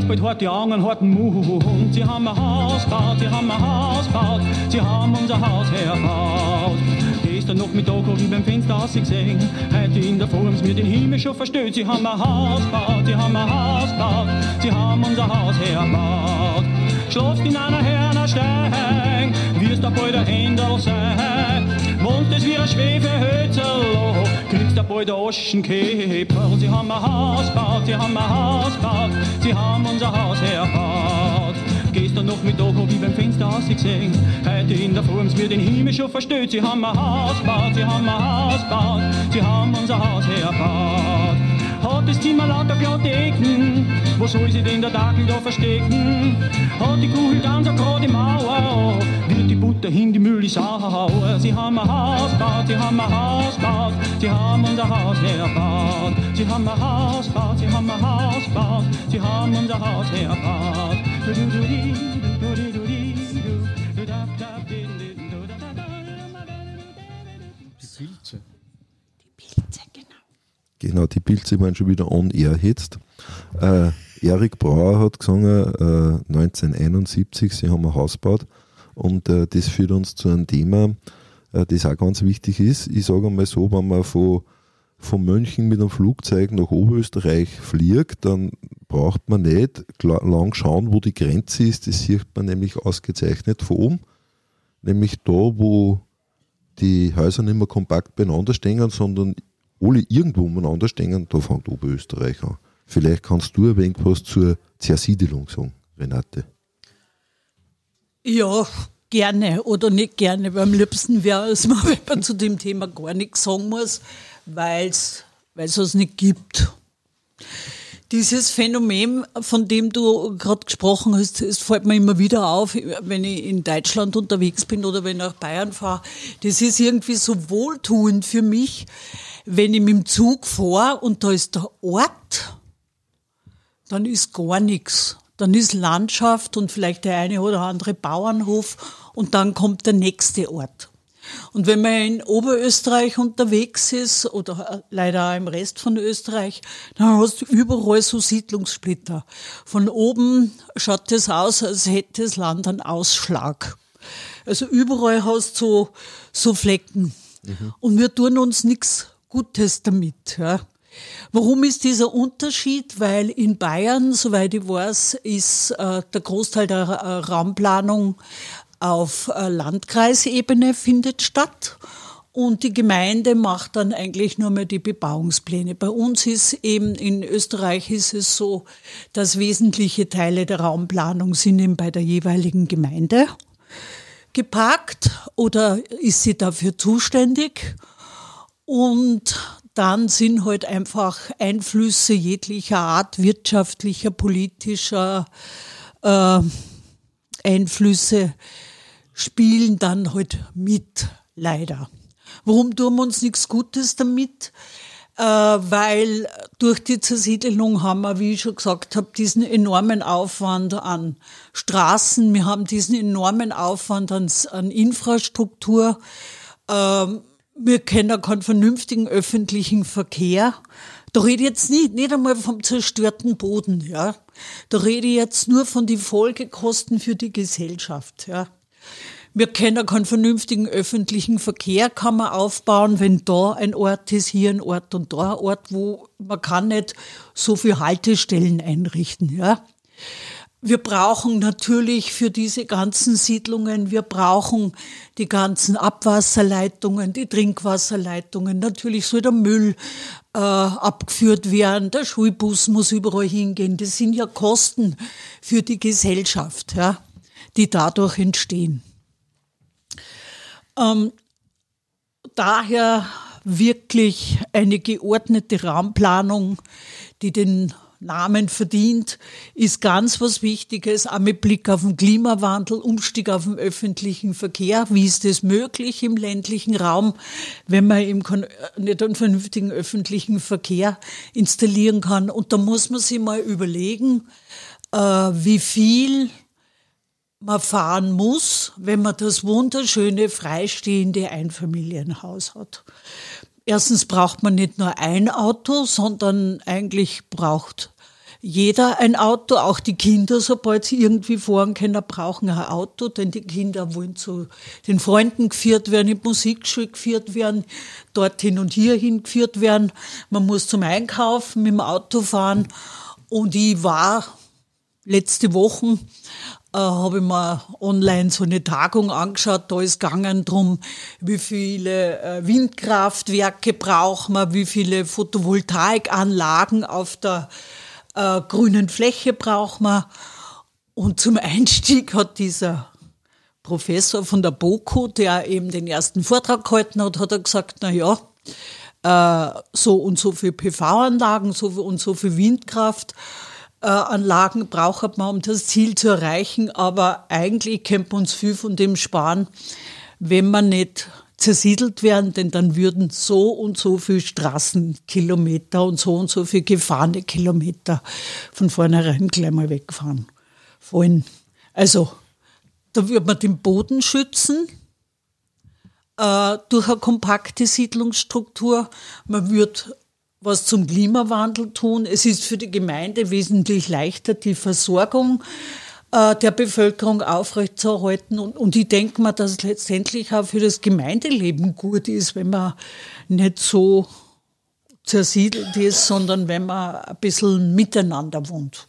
mit harten Augen, harten Mund. Sie haben ein Haus gebaut, sie haben ein Haus gebaut, sie haben unser Haus herbaut. Gestern noch mit ich beim Fenster ausgesehen. Heute in der sie mir den Himmel schon verstört. Sie haben ein Haus gebaut, sie haben ein Haus gebaut, sie haben unser Haus herbaut. Schlafst in einer Hernerstein, wirst da bald ein Händel sein. Wohnt es wie ein Schwefehölzerl, kriegst da bald ein Aschenkäfer. Sie haben ein Haus gebaut, sie haben ein Haus gebaut, sie haben unser Haus herbaut. Gestern Nachmittag hab ich beim Fenster ausgesehen. Heute in der Früh haben sie mir den Himmel schon verstellt. Sie haben ein Haus gebaut, sie haben ein Haus gebaut, sie haben unser Haus herbaut. Hat das Zimmer lauter glatte Ecken, wo soll sie denn der Dackel da verstecken? Hat die Kugel ganz eine gerade Mauer, wird die Butter hin, die ist sauer. Sie haben ein Haus gebaut, sie haben ein Haus gebaut, sie haben unser Haus herbaut. Sie haben ein Haus gebaut, sie haben ein Haus gebaut, sie haben unser Haus herbaut. Die Genau, die Pilze waren schon wieder on air jetzt. Äh, Erik Brauer hat gesungen, äh, 1971, sie haben ein Haus gebaut. Und äh, das führt uns zu einem Thema, äh, das auch ganz wichtig ist. Ich sage einmal so, wenn man von, von München mit einem Flugzeug nach Oberösterreich fliegt, dann braucht man nicht lang schauen, wo die Grenze ist. Das sieht man nämlich ausgezeichnet von oben. Nämlich da, wo die Häuser nicht mehr kompakt beieinander stehen, sondern alle irgendwo umeinander stehen, da fängt Oberösterreich an. Vielleicht kannst du ein wenig was zur Zersiedelung sagen, Renate. Ja, gerne oder nicht gerne, weil am liebsten wäre es mal, wenn man zu dem Thema gar nichts sagen muss, weil es es nicht gibt. Dieses Phänomen, von dem du gerade gesprochen hast, es fällt mir immer wieder auf, wenn ich in Deutschland unterwegs bin oder wenn ich nach Bayern fahre. Das ist irgendwie so wohltuend für mich, wenn ich mit dem Zug fahre und da ist der Ort, dann ist gar nichts. Dann ist Landschaft und vielleicht der eine oder andere Bauernhof und dann kommt der nächste Ort. Und wenn man in Oberösterreich unterwegs ist oder äh, leider auch im Rest von Österreich, dann hast du überall so Siedlungssplitter. Von oben schaut es aus, als hätte das Land einen Ausschlag. Also überall hast du so, so Flecken. Und wir tun uns nichts Gutes damit. Ja. Warum ist dieser Unterschied? Weil in Bayern, soweit ich weiß, ist äh, der Großteil der äh, Raumplanung auf äh, Landkreisebene findet statt. Und die Gemeinde macht dann eigentlich nur mehr die Bebauungspläne. Bei uns ist eben in Österreich ist es so, dass wesentliche Teile der Raumplanung sind eben bei der jeweiligen Gemeinde geparkt oder ist sie dafür zuständig. Und dann sind halt einfach Einflüsse jeglicher Art, wirtschaftlicher, politischer äh, Einflüsse spielen dann halt mit, leider. Warum tun wir uns nichts Gutes damit? Äh, weil durch die Zersiedelung haben wir, wie ich schon gesagt habe, diesen enormen Aufwand an Straßen, wir haben diesen enormen Aufwand an, an Infrastruktur. Ähm, wir kennen keinen vernünftigen öffentlichen Verkehr. Da rede ich jetzt nicht, nicht einmal vom zerstörten Boden, ja. Da rede ich jetzt nur von den Folgekosten für die Gesellschaft, ja. Wir kennen keinen vernünftigen öffentlichen Verkehr, kann man aufbauen, wenn da ein Ort ist, hier ein Ort und da ein Ort, wo man kann nicht so viel Haltestellen einrichten, ja. Wir brauchen natürlich für diese ganzen Siedlungen, wir brauchen die ganzen Abwasserleitungen, die Trinkwasserleitungen. Natürlich soll der Müll äh, abgeführt werden, der Schulbus muss überall hingehen. Das sind ja Kosten für die Gesellschaft, ja, die dadurch entstehen. Ähm, daher wirklich eine geordnete Raumplanung, die den Namen verdient, ist ganz was Wichtiges, auch mit Blick auf den Klimawandel, Umstieg auf den öffentlichen Verkehr. Wie ist das möglich im ländlichen Raum, wenn man eben keinen- nicht einen vernünftigen öffentlichen Verkehr installieren kann? Und da muss man sich mal überlegen, äh, wie viel man fahren muss, wenn man das wunderschöne freistehende Einfamilienhaus hat. Erstens braucht man nicht nur ein Auto, sondern eigentlich braucht jeder ein Auto, auch die Kinder, sobald sie irgendwie fahren können, brauchen ein Auto, denn die Kinder wollen zu den Freunden geführt werden, in die Musikschule geführt werden, dorthin und hierhin geführt werden. Man muss zum Einkaufen mit dem Auto fahren. Und ich war letzte Woche äh, habe ich mir online so eine Tagung angeschaut. Da ist gegangen drum, wie viele äh, Windkraftwerke braucht man, wie viele Photovoltaikanlagen auf der äh, grünen Fläche braucht man. Und zum Einstieg hat dieser Professor von der BOKU, der eben den ersten Vortrag gehalten hat, hat er gesagt, na ja, äh, so und so viel PV-Anlagen, so und so viel Windkraft äh, braucht man, um das Ziel zu erreichen. Aber eigentlich könnte man uns viel von dem sparen, wenn man nicht zersiedelt werden, denn dann würden so und so viel Straßenkilometer und so und so viel gefahrene Kilometer von vornherein gleich mal wegfahren. Fallen. Also, da würde man den Boden schützen äh, durch eine kompakte Siedlungsstruktur. Man würde was zum Klimawandel tun. Es ist für die Gemeinde wesentlich leichter, die Versorgung äh, der Bevölkerung aufrechtzuerhalten. Und, und ich denke mal, dass es letztendlich auch für das Gemeindeleben gut ist, wenn man nicht so zersiedelt ist, sondern wenn man ein bisschen miteinander wohnt.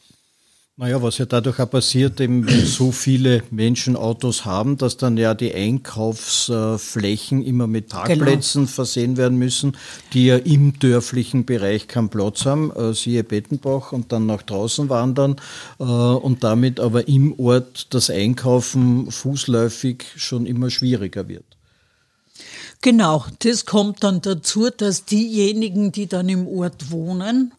Naja, was ja dadurch auch passiert, eben so viele Menschen Autos haben, dass dann ja die Einkaufsflächen immer mit genau. Parkplätzen genau. versehen werden müssen, die ja im dörflichen Bereich keinen Platz haben, äh, siehe Bettenbach und dann nach draußen wandern äh, und damit aber im Ort das Einkaufen fußläufig schon immer schwieriger wird. Genau, das kommt dann dazu, dass diejenigen, die dann im Ort wohnen,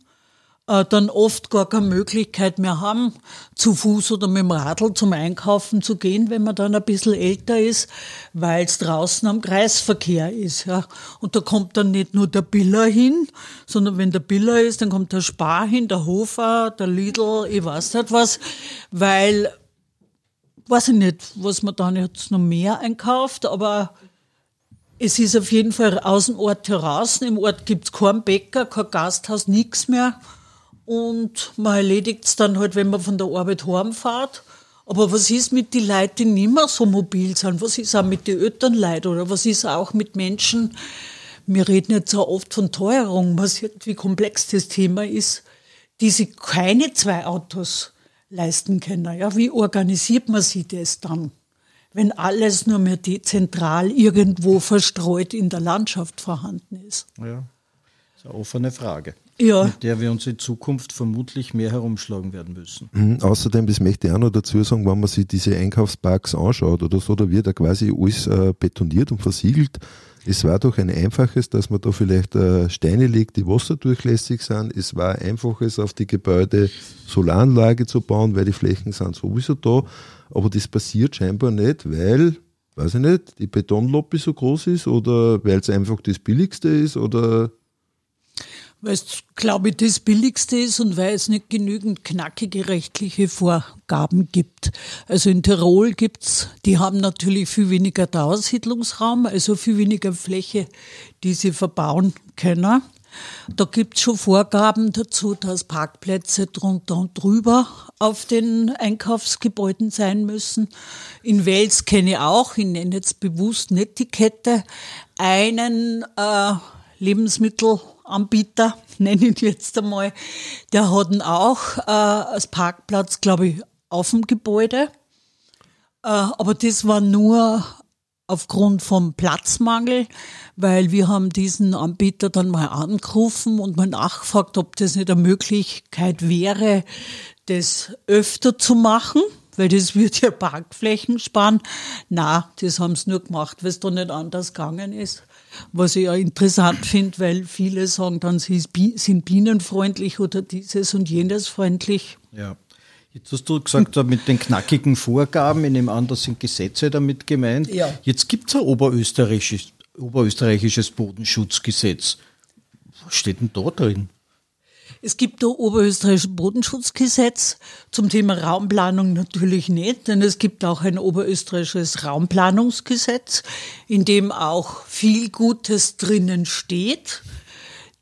dann oft gar keine Möglichkeit mehr haben, zu Fuß oder mit dem Radl zum Einkaufen zu gehen, wenn man dann ein bisschen älter ist, weil es draußen am Kreisverkehr ist. Ja. Und da kommt dann nicht nur der Biller hin, sondern wenn der Biller ist, dann kommt der Spar hin, der Hofer, der Lidl, ich weiß nicht was, weil, weiß ich nicht, was man dann jetzt noch mehr einkauft, aber es ist auf jeden Fall aus dem Ort heraus. Im Ort gibt's keinen Bäcker, kein Gasthaus, nichts mehr und man erledigt es dann halt, wenn man von der Arbeit heimfährt. Aber was ist mit den Leuten, die nicht mehr so mobil sind? Was ist auch mit den Elternleuten oder was ist auch mit Menschen? Wir reden jetzt so oft von Teuerung, sieht, wie komplex das Thema ist, die sich keine zwei Autos leisten können. Ja, wie organisiert man sich das dann, wenn alles nur mehr dezentral irgendwo verstreut in der Landschaft vorhanden ist? Ja, das ist eine offene Frage ja. mit der wir uns in Zukunft vermutlich mehr herumschlagen werden müssen. Mhm, außerdem, das möchte ich auch noch dazu sagen, wenn man sich diese Einkaufsparks anschaut oder so, da wird ja quasi alles äh, betoniert und versiegelt. Es war doch ein einfaches, dass man da vielleicht äh, Steine legt, die wasserdurchlässig sind. Es war ein einfaches, auf die Gebäude Solaranlage zu bauen, weil die Flächen sind sowieso da. Aber das passiert scheinbar nicht, weil, weiß ich nicht, die Betonlobby so groß ist oder weil es einfach das Billigste ist oder weil es, glaube ich, das Billigste ist und weil es nicht genügend knackige rechtliche Vorgaben gibt. Also in Tirol gibt's, die haben natürlich viel weniger Dauersiedlungsraum, also viel weniger Fläche, die sie verbauen können. Da gibt's schon Vorgaben dazu, dass Parkplätze drunter und drüber auf den Einkaufsgebäuden sein müssen. In Wels kenne ich auch, ich nenne jetzt bewusst nicht die Kette, einen äh, Lebensmittel Anbieter, nenne ich jetzt einmal, der hat auch äh, als Parkplatz, glaube ich, auf dem Gebäude. Äh, aber das war nur aufgrund vom Platzmangel, weil wir haben diesen Anbieter dann mal angerufen und mal nachgefragt, ob das nicht eine Möglichkeit wäre, das öfter zu machen, weil das wird ja Parkflächen sparen. Na, das haben sie nur gemacht, weil es da nicht anders gegangen ist. Was ich ja interessant finde, weil viele sagen dann, sie sind bienenfreundlich oder dieses und jenes freundlich. Ja. Jetzt hast du gesagt, mit den knackigen Vorgaben, in dem anderen sind Gesetze damit gemeint. Ja. Jetzt gibt es ein oberösterreichisches, oberösterreichisches Bodenschutzgesetz. Was steht denn da drin? Es gibt ein oberösterreichisches Bodenschutzgesetz zum Thema Raumplanung natürlich nicht, denn es gibt auch ein oberösterreichisches Raumplanungsgesetz, in dem auch viel Gutes drinnen steht,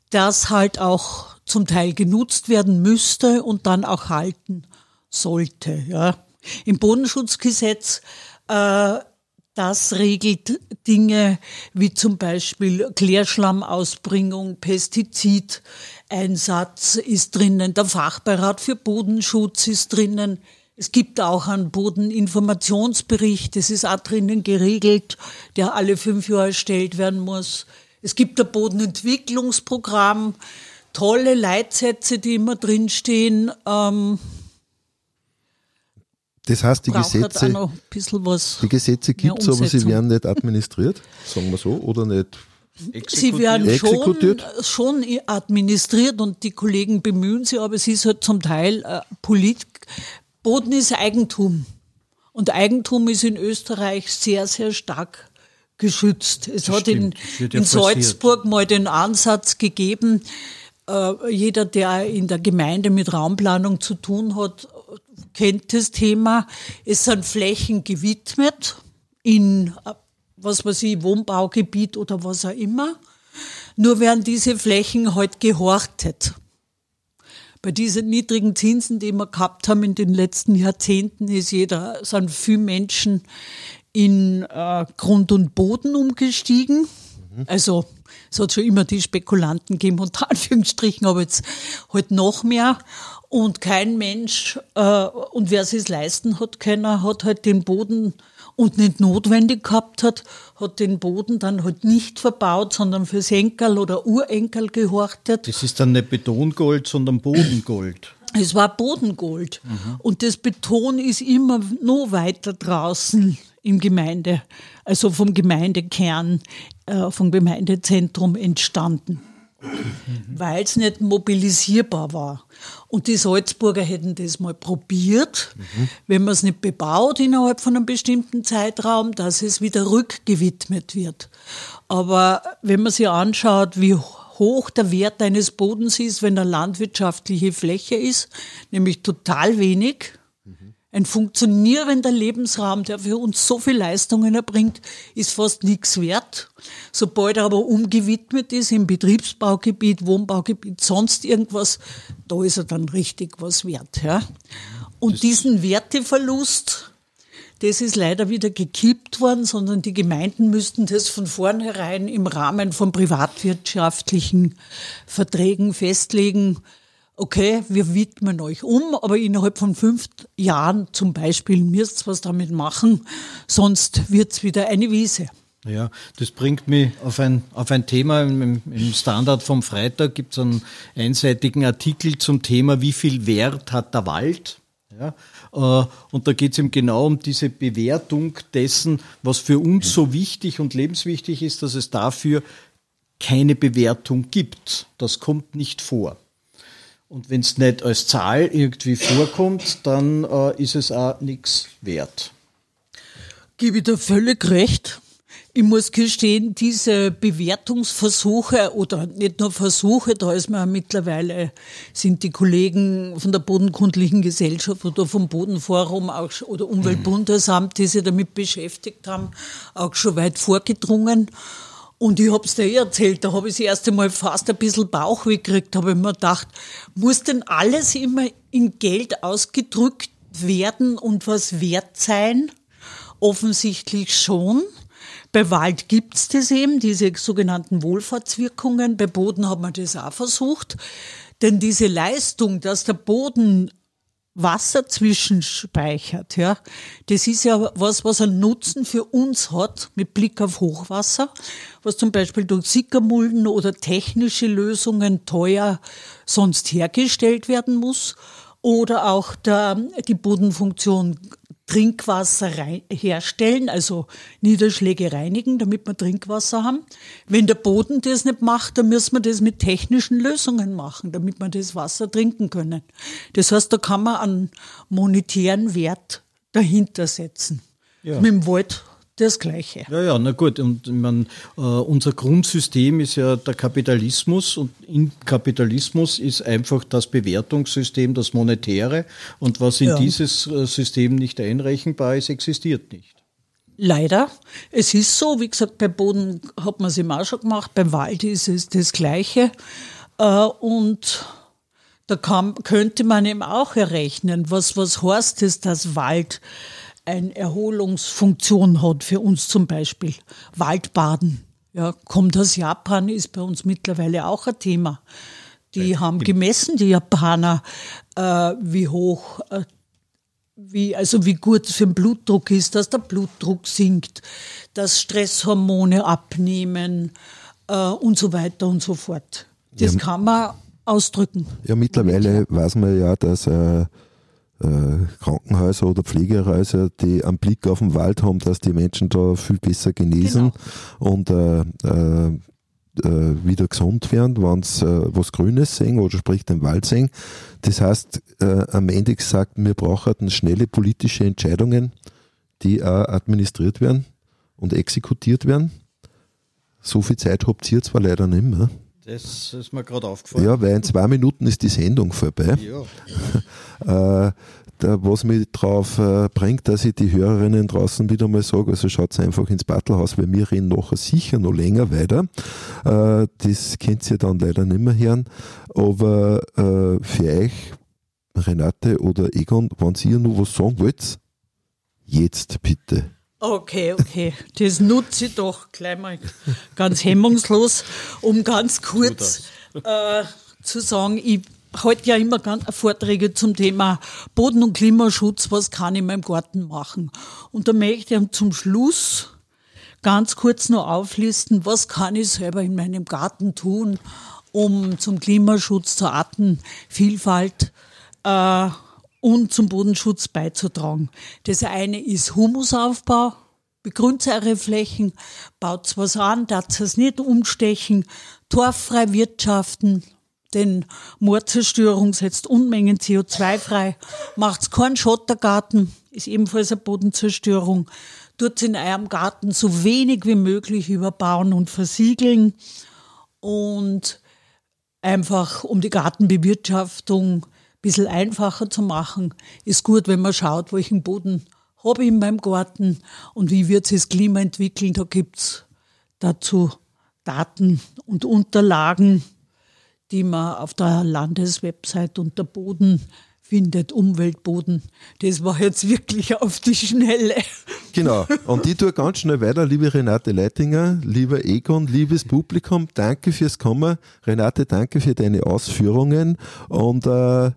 das halt auch zum Teil genutzt werden müsste und dann auch halten sollte. Ja. Im Bodenschutzgesetz äh, das regelt Dinge wie zum Beispiel Klärschlammausbringung, Pestizideinsatz ist drinnen, der Fachbeirat für Bodenschutz ist drinnen. Es gibt auch einen Bodeninformationsbericht, das ist auch drinnen geregelt, der alle fünf Jahre erstellt werden muss. Es gibt ein Bodenentwicklungsprogramm, tolle Leitsätze, die immer drinstehen. Ähm, das heißt, die Gesetze, die Gesetze gibt es, aber sie werden nicht administriert, sagen wir so, oder nicht Sie werden schon, schon administriert und die Kollegen bemühen sich, aber es ist halt zum Teil äh, Polit Boden ist Eigentum. Und Eigentum ist in Österreich sehr, sehr stark geschützt. Es das hat stimmt. in, in Salzburg mal den Ansatz gegeben, äh, jeder, der in der Gemeinde mit Raumplanung zu tun hat, kennt das Thema. Es sind Flächen gewidmet in, was weiß ich, Wohnbaugebiet oder was auch immer. Nur werden diese Flächen halt gehortet. Bei diesen niedrigen Zinsen, die wir gehabt haben in den letzten Jahrzehnten, ist jeder, sind viele Menschen in äh, Grund und Boden umgestiegen. Mhm. Also es hat schon immer die Spekulanten gegeben, unter Anführungsstrichen, aber jetzt halt noch mehr. Und kein Mensch, äh, und wer es leisten hat können, hat halt den Boden und nicht notwendig gehabt hat, hat den Boden dann halt nicht verbaut, sondern fürs Enkel oder Urenkel gehortet. Das ist dann nicht Betongold, sondern Bodengold. Es war Bodengold. Mhm. Und das Beton ist immer noch weiter draußen im Gemeinde, also vom Gemeindekern, äh, vom Gemeindezentrum entstanden. Weil es nicht mobilisierbar war. Und die Salzburger hätten das mal probiert, mhm. wenn man es nicht bebaut innerhalb von einem bestimmten Zeitraum, dass es wieder rückgewidmet wird. Aber wenn man sich anschaut, wie hoch der Wert eines Bodens ist, wenn eine landwirtschaftliche Fläche ist, nämlich total wenig, ein funktionierender Lebensraum, der für uns so viel Leistungen erbringt, ist fast nichts wert. Sobald er aber umgewidmet ist im Betriebsbaugebiet, Wohnbaugebiet, sonst irgendwas, da ist er dann richtig was wert. Ja? Und diesen Werteverlust, das ist leider wieder gekippt worden, sondern die Gemeinden müssten das von vornherein im Rahmen von privatwirtschaftlichen Verträgen festlegen okay, wir widmen euch um, aber innerhalb von fünf Jahren zum Beispiel müsst ihr was damit machen, sonst wird's wieder eine Wiese. Ja, das bringt mich auf ein, auf ein Thema. Im, Im Standard vom Freitag gibt es einen einseitigen Artikel zum Thema, wie viel Wert hat der Wald? Ja, äh, und da geht es eben genau um diese Bewertung dessen, was für uns so wichtig und lebenswichtig ist, dass es dafür keine Bewertung gibt. Das kommt nicht vor. Und wenn es nicht als Zahl irgendwie vorkommt, dann äh, ist es auch nichts wert. Gebe ich dir völlig recht. Ich muss gestehen, diese Bewertungsversuche oder nicht nur Versuche, da ist man mittlerweile, sind die Kollegen von der Bodenkundlichen Gesellschaft oder vom Bodenforum auch, oder Umweltbundesamt, die sich damit beschäftigt haben, auch schon weit vorgedrungen. Und ich hab's dir eh erzählt, da habe ich das erste Mal fast ein bisschen Bauchweh gekriegt, habe ich mir gedacht, muss denn alles immer in Geld ausgedrückt werden und was wert sein? Offensichtlich schon. Bei Wald gibt's das eben, diese sogenannten Wohlfahrtswirkungen. Bei Boden hat man das auch versucht. Denn diese Leistung, dass der Boden Wasser zwischenspeichert, ja. Das ist ja was, was einen Nutzen für uns hat, mit Blick auf Hochwasser, was zum Beispiel durch Sickermulden oder technische Lösungen teuer sonst hergestellt werden muss. Oder auch der, die Bodenfunktion Trinkwasser herstellen, also Niederschläge reinigen, damit wir Trinkwasser haben. Wenn der Boden das nicht macht, dann müssen wir das mit technischen Lösungen machen, damit wir das Wasser trinken können. Das heißt, da kann man einen monetären Wert dahinter setzen. Ja. Mit dem Wald das Gleiche. Ja, ja, na gut. Und ich meine, äh, unser Grundsystem ist ja der Kapitalismus und im Kapitalismus ist einfach das Bewertungssystem das Monetäre und was in ja. dieses äh, System nicht einrechenbar ist, existiert nicht. Leider. Es ist so, wie gesagt, beim Boden hat man es immer auch schon gemacht, beim Wald ist es das Gleiche. Äh, und da kann, könnte man eben auch errechnen, was, was heißt es, dass Wald eine Erholungsfunktion hat für uns zum Beispiel. Waldbaden. Ja, kommt aus Japan, ist bei uns mittlerweile auch ein Thema. Die haben gemessen, die Japaner, äh, wie hoch, äh, wie, also wie gut es für den Blutdruck ist, dass der Blutdruck sinkt, dass Stresshormone abnehmen äh, und so weiter und so fort. Das ja, kann man ausdrücken. Ja, mittlerweile weiß man ja, dass äh, äh, Krankenhäuser oder Pflegehäuser, die einen Blick auf den Wald haben, dass die Menschen da viel besser genesen genau. und äh, äh, äh, wieder gesund werden, wenn sie äh, was Grünes sehen oder sprich den Wald sehen. Das heißt, äh, am Ende gesagt, wir brauchen schnelle politische Entscheidungen, die auch administriert werden und exekutiert werden. So viel Zeit habt ihr zwar leider nicht mehr. Das ist mir gerade aufgefallen. Ja, weil in zwei Minuten ist die Sendung vorbei. Ja. äh, da, was mich darauf äh, bringt, dass ich die Hörerinnen draußen wieder mal sage, also schaut einfach ins Battlehaus, weil wir reden nachher sicher noch länger weiter. Äh, das könnt ihr dann leider nicht mehr hören. Aber äh, für euch, Renate oder Egon, wenn ihr noch was sagen wollt, jetzt bitte. Okay, okay. Das nutze ich doch gleich mal ganz hemmungslos, um ganz kurz äh, zu sagen, ich halte ja immer Vorträge zum Thema Boden- und Klimaschutz, was kann ich in meinem Garten machen. Und da möchte ich zum Schluss ganz kurz noch auflisten, was kann ich selber in meinem Garten tun, um zum Klimaschutz, zur Artenvielfalt äh, und zum Bodenschutz beizutragen. Das eine ist Humusaufbau, begründet eure Flächen, baut was an, darf es nicht umstechen, torffrei wirtschaften, denn Moorzerstörung setzt Unmengen CO2 frei, macht's keinen Schottergarten, ist ebenfalls eine Bodenzerstörung, tut in eurem Garten so wenig wie möglich überbauen und versiegeln und einfach um die Gartenbewirtschaftung bisschen einfacher zu machen, ist gut, wenn man schaut, welchen Boden habe ich in meinem Garten und wie wird sich das Klima entwickeln. Da gibt es dazu Daten und Unterlagen, die man auf der Landeswebsite unter Boden findet, Umweltboden. Das war jetzt wirklich auf die Schnelle. Genau. Und ich tue ganz schnell weiter, liebe Renate Leitinger, lieber Egon, liebes Publikum, danke fürs Kommen. Renate, danke für deine Ausführungen und äh,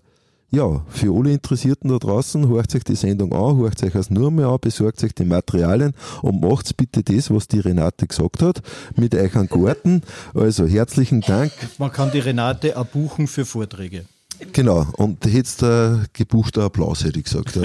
ja, für alle Interessierten da draußen, hört euch die Sendung an, hört euch das nur mehr an, besorgt euch die Materialien und macht bitte das, was die Renate gesagt hat, mit euch an Garten. Also herzlichen Dank. Man kann die Renate auch buchen für Vorträge. Genau, und jetzt äh, gebuchter Applaus, hätte ich gesagt.